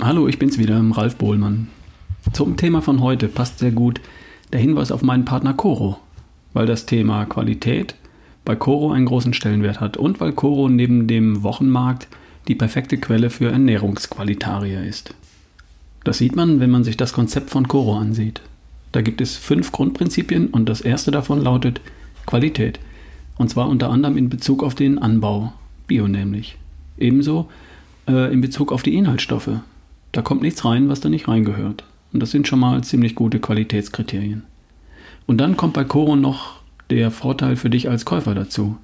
Hallo, ich bin's wieder, Ralf Bohlmann. Zum Thema von heute passt sehr gut der Hinweis auf meinen Partner Coro, weil das Thema Qualität bei Coro einen großen Stellenwert hat und weil Coro neben dem Wochenmarkt die perfekte Quelle für Ernährungsqualitarier ist. Das sieht man, wenn man sich das Konzept von Coro ansieht. Da gibt es fünf Grundprinzipien und das erste davon lautet Qualität. Und zwar unter anderem in Bezug auf den Anbau, Bio nämlich. Ebenso äh, in Bezug auf die Inhaltsstoffe. Da kommt nichts rein, was da nicht reingehört. Und das sind schon mal ziemlich gute Qualitätskriterien. Und dann kommt bei Coro noch der Vorteil für dich als Käufer dazu.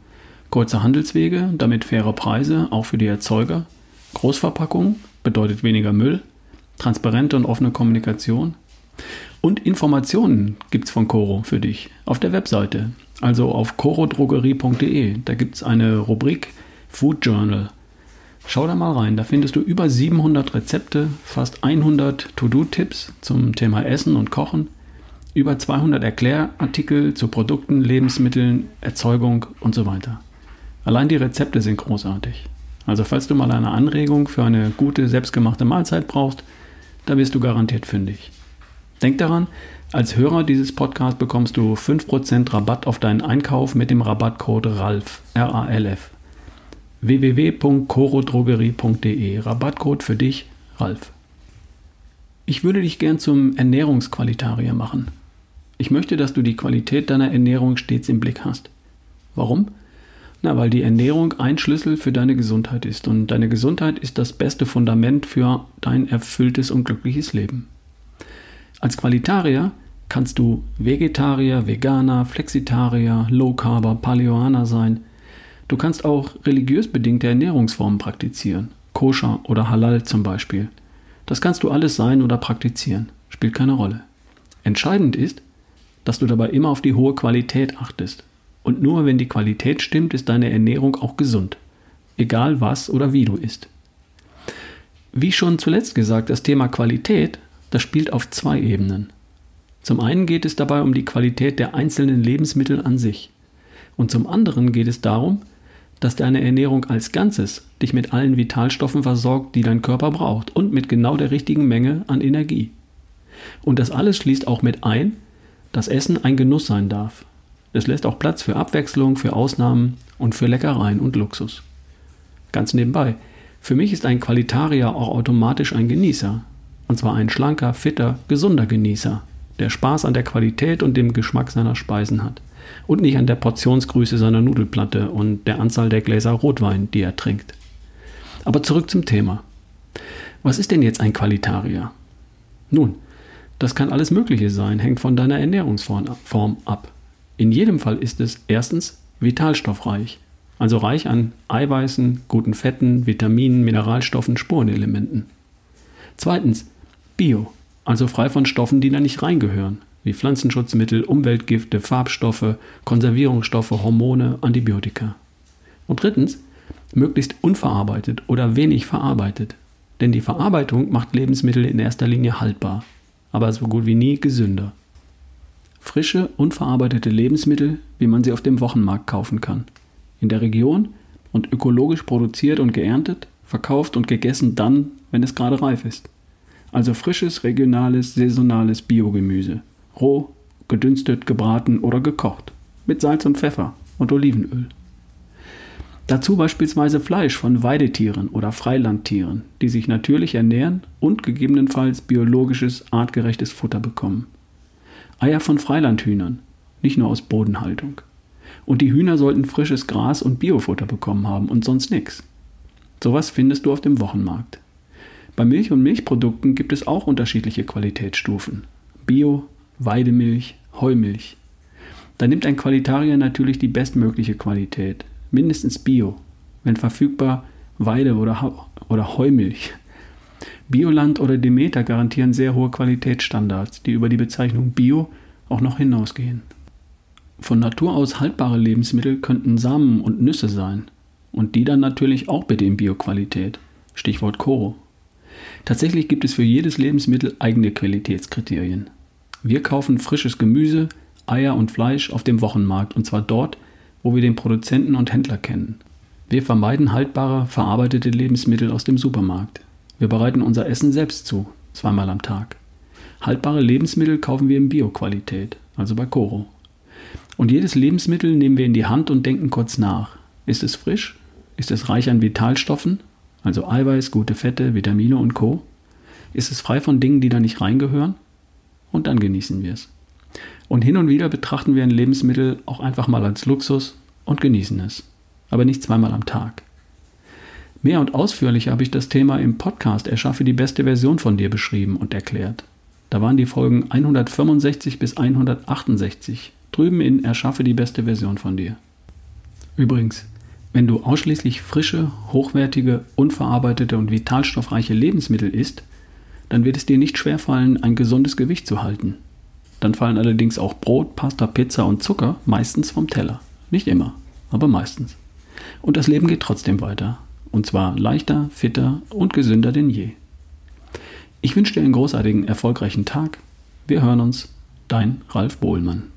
Kurze Handelswege, damit faire Preise, auch für die Erzeuger. Großverpackung bedeutet weniger Müll. Transparente und offene Kommunikation. Und Informationen gibt es von Coro für dich auf der Webseite. Also auf corodrogerie.de. Da gibt es eine Rubrik Food Journal. Schau da mal rein, da findest du über 700 Rezepte, fast 100 To-Do-Tipps zum Thema Essen und Kochen, über 200 Erklärartikel zu Produkten, Lebensmitteln, Erzeugung und so weiter. Allein die Rezepte sind großartig. Also falls du mal eine Anregung für eine gute selbstgemachte Mahlzeit brauchst, da bist du garantiert fündig. Denk daran, als Hörer dieses Podcasts bekommst du 5% Rabatt auf deinen Einkauf mit dem Rabattcode RALF, R-A-L-F www.corodrogerie.de. Rabattcode für dich, Ralf. Ich würde dich gern zum Ernährungsqualitarier machen. Ich möchte, dass du die Qualität deiner Ernährung stets im Blick hast. Warum? Na, weil die Ernährung ein Schlüssel für deine Gesundheit ist und deine Gesundheit ist das beste Fundament für dein erfülltes und glückliches Leben. Als Qualitarier kannst du Vegetarier, Veganer, Flexitarier, Low Carber, Paleoaner sein – Du kannst auch religiös bedingte Ernährungsformen praktizieren, koscher oder halal zum Beispiel. Das kannst du alles sein oder praktizieren, spielt keine Rolle. Entscheidend ist, dass du dabei immer auf die hohe Qualität achtest. Und nur wenn die Qualität stimmt, ist deine Ernährung auch gesund, egal was oder wie du isst. Wie schon zuletzt gesagt, das Thema Qualität, das spielt auf zwei Ebenen. Zum einen geht es dabei um die Qualität der einzelnen Lebensmittel an sich. Und zum anderen geht es darum, dass deine Ernährung als Ganzes dich mit allen Vitalstoffen versorgt, die dein Körper braucht und mit genau der richtigen Menge an Energie. Und das alles schließt auch mit ein, dass Essen ein Genuss sein darf. Es lässt auch Platz für Abwechslung, für Ausnahmen und für Leckereien und Luxus. Ganz nebenbei, für mich ist ein Qualitarier auch automatisch ein Genießer. Und zwar ein schlanker, fitter, gesunder Genießer, der Spaß an der Qualität und dem Geschmack seiner Speisen hat und nicht an der Portionsgröße seiner Nudelplatte und der Anzahl der Gläser Rotwein, die er trinkt. Aber zurück zum Thema. Was ist denn jetzt ein Qualitarier? Nun, das kann alles Mögliche sein, hängt von deiner Ernährungsform ab. In jedem Fall ist es erstens vitalstoffreich, also reich an Eiweißen, guten Fetten, Vitaminen, Mineralstoffen, Spurenelementen. Zweitens bio, also frei von Stoffen, die da nicht reingehören, wie Pflanzenschutzmittel, Umweltgifte, Farbstoffe, Konservierungsstoffe, Hormone, Antibiotika. Und drittens, möglichst unverarbeitet oder wenig verarbeitet. Denn die Verarbeitung macht Lebensmittel in erster Linie haltbar, aber so gut wie nie gesünder. Frische, unverarbeitete Lebensmittel, wie man sie auf dem Wochenmarkt kaufen kann. In der Region und ökologisch produziert und geerntet, verkauft und gegessen dann, wenn es gerade reif ist. Also frisches, regionales, saisonales Biogemüse roh, gedünstet, gebraten oder gekocht, mit Salz und Pfeffer und Olivenöl. Dazu beispielsweise Fleisch von Weidetieren oder Freilandtieren, die sich natürlich ernähren und gegebenenfalls biologisches, artgerechtes Futter bekommen. Eier von Freilandhühnern, nicht nur aus Bodenhaltung. Und die Hühner sollten frisches Gras und Biofutter bekommen haben und sonst nichts. Sowas findest du auf dem Wochenmarkt. Bei Milch und Milchprodukten gibt es auch unterschiedliche Qualitätsstufen. Bio, Weidemilch, Heumilch. Da nimmt ein Qualitarier natürlich die bestmögliche Qualität, mindestens Bio, wenn verfügbar Weide- oder, oder Heumilch. Bioland oder Demeter garantieren sehr hohe Qualitätsstandards, die über die Bezeichnung Bio auch noch hinausgehen. Von Natur aus haltbare Lebensmittel könnten Samen und Nüsse sein. Und die dann natürlich auch bitte in Bioqualität. Stichwort Koro. Tatsächlich gibt es für jedes Lebensmittel eigene Qualitätskriterien. Wir kaufen frisches Gemüse, Eier und Fleisch auf dem Wochenmarkt und zwar dort, wo wir den Produzenten und Händler kennen. Wir vermeiden haltbare, verarbeitete Lebensmittel aus dem Supermarkt. Wir bereiten unser Essen selbst zu, zweimal am Tag. Haltbare Lebensmittel kaufen wir in Bioqualität, also bei Coro. Und jedes Lebensmittel nehmen wir in die Hand und denken kurz nach. Ist es frisch? Ist es reich an Vitalstoffen, also Eiweiß, gute Fette, Vitamine und Co? Ist es frei von Dingen, die da nicht reingehören? Und dann genießen wir es. Und hin und wieder betrachten wir ein Lebensmittel auch einfach mal als Luxus und genießen es. Aber nicht zweimal am Tag. Mehr und ausführlicher habe ich das Thema im Podcast Erschaffe die beste Version von dir beschrieben und erklärt. Da waren die Folgen 165 bis 168 drüben in Erschaffe die beste Version von dir. Übrigens, wenn du ausschließlich frische, hochwertige, unverarbeitete und vitalstoffreiche Lebensmittel isst, dann wird es dir nicht schwerfallen, ein gesundes Gewicht zu halten. Dann fallen allerdings auch Brot, Pasta, Pizza und Zucker meistens vom Teller. Nicht immer, aber meistens. Und das Leben geht trotzdem weiter. Und zwar leichter, fitter und gesünder denn je. Ich wünsche dir einen großartigen, erfolgreichen Tag. Wir hören uns. Dein Ralf Bohlmann.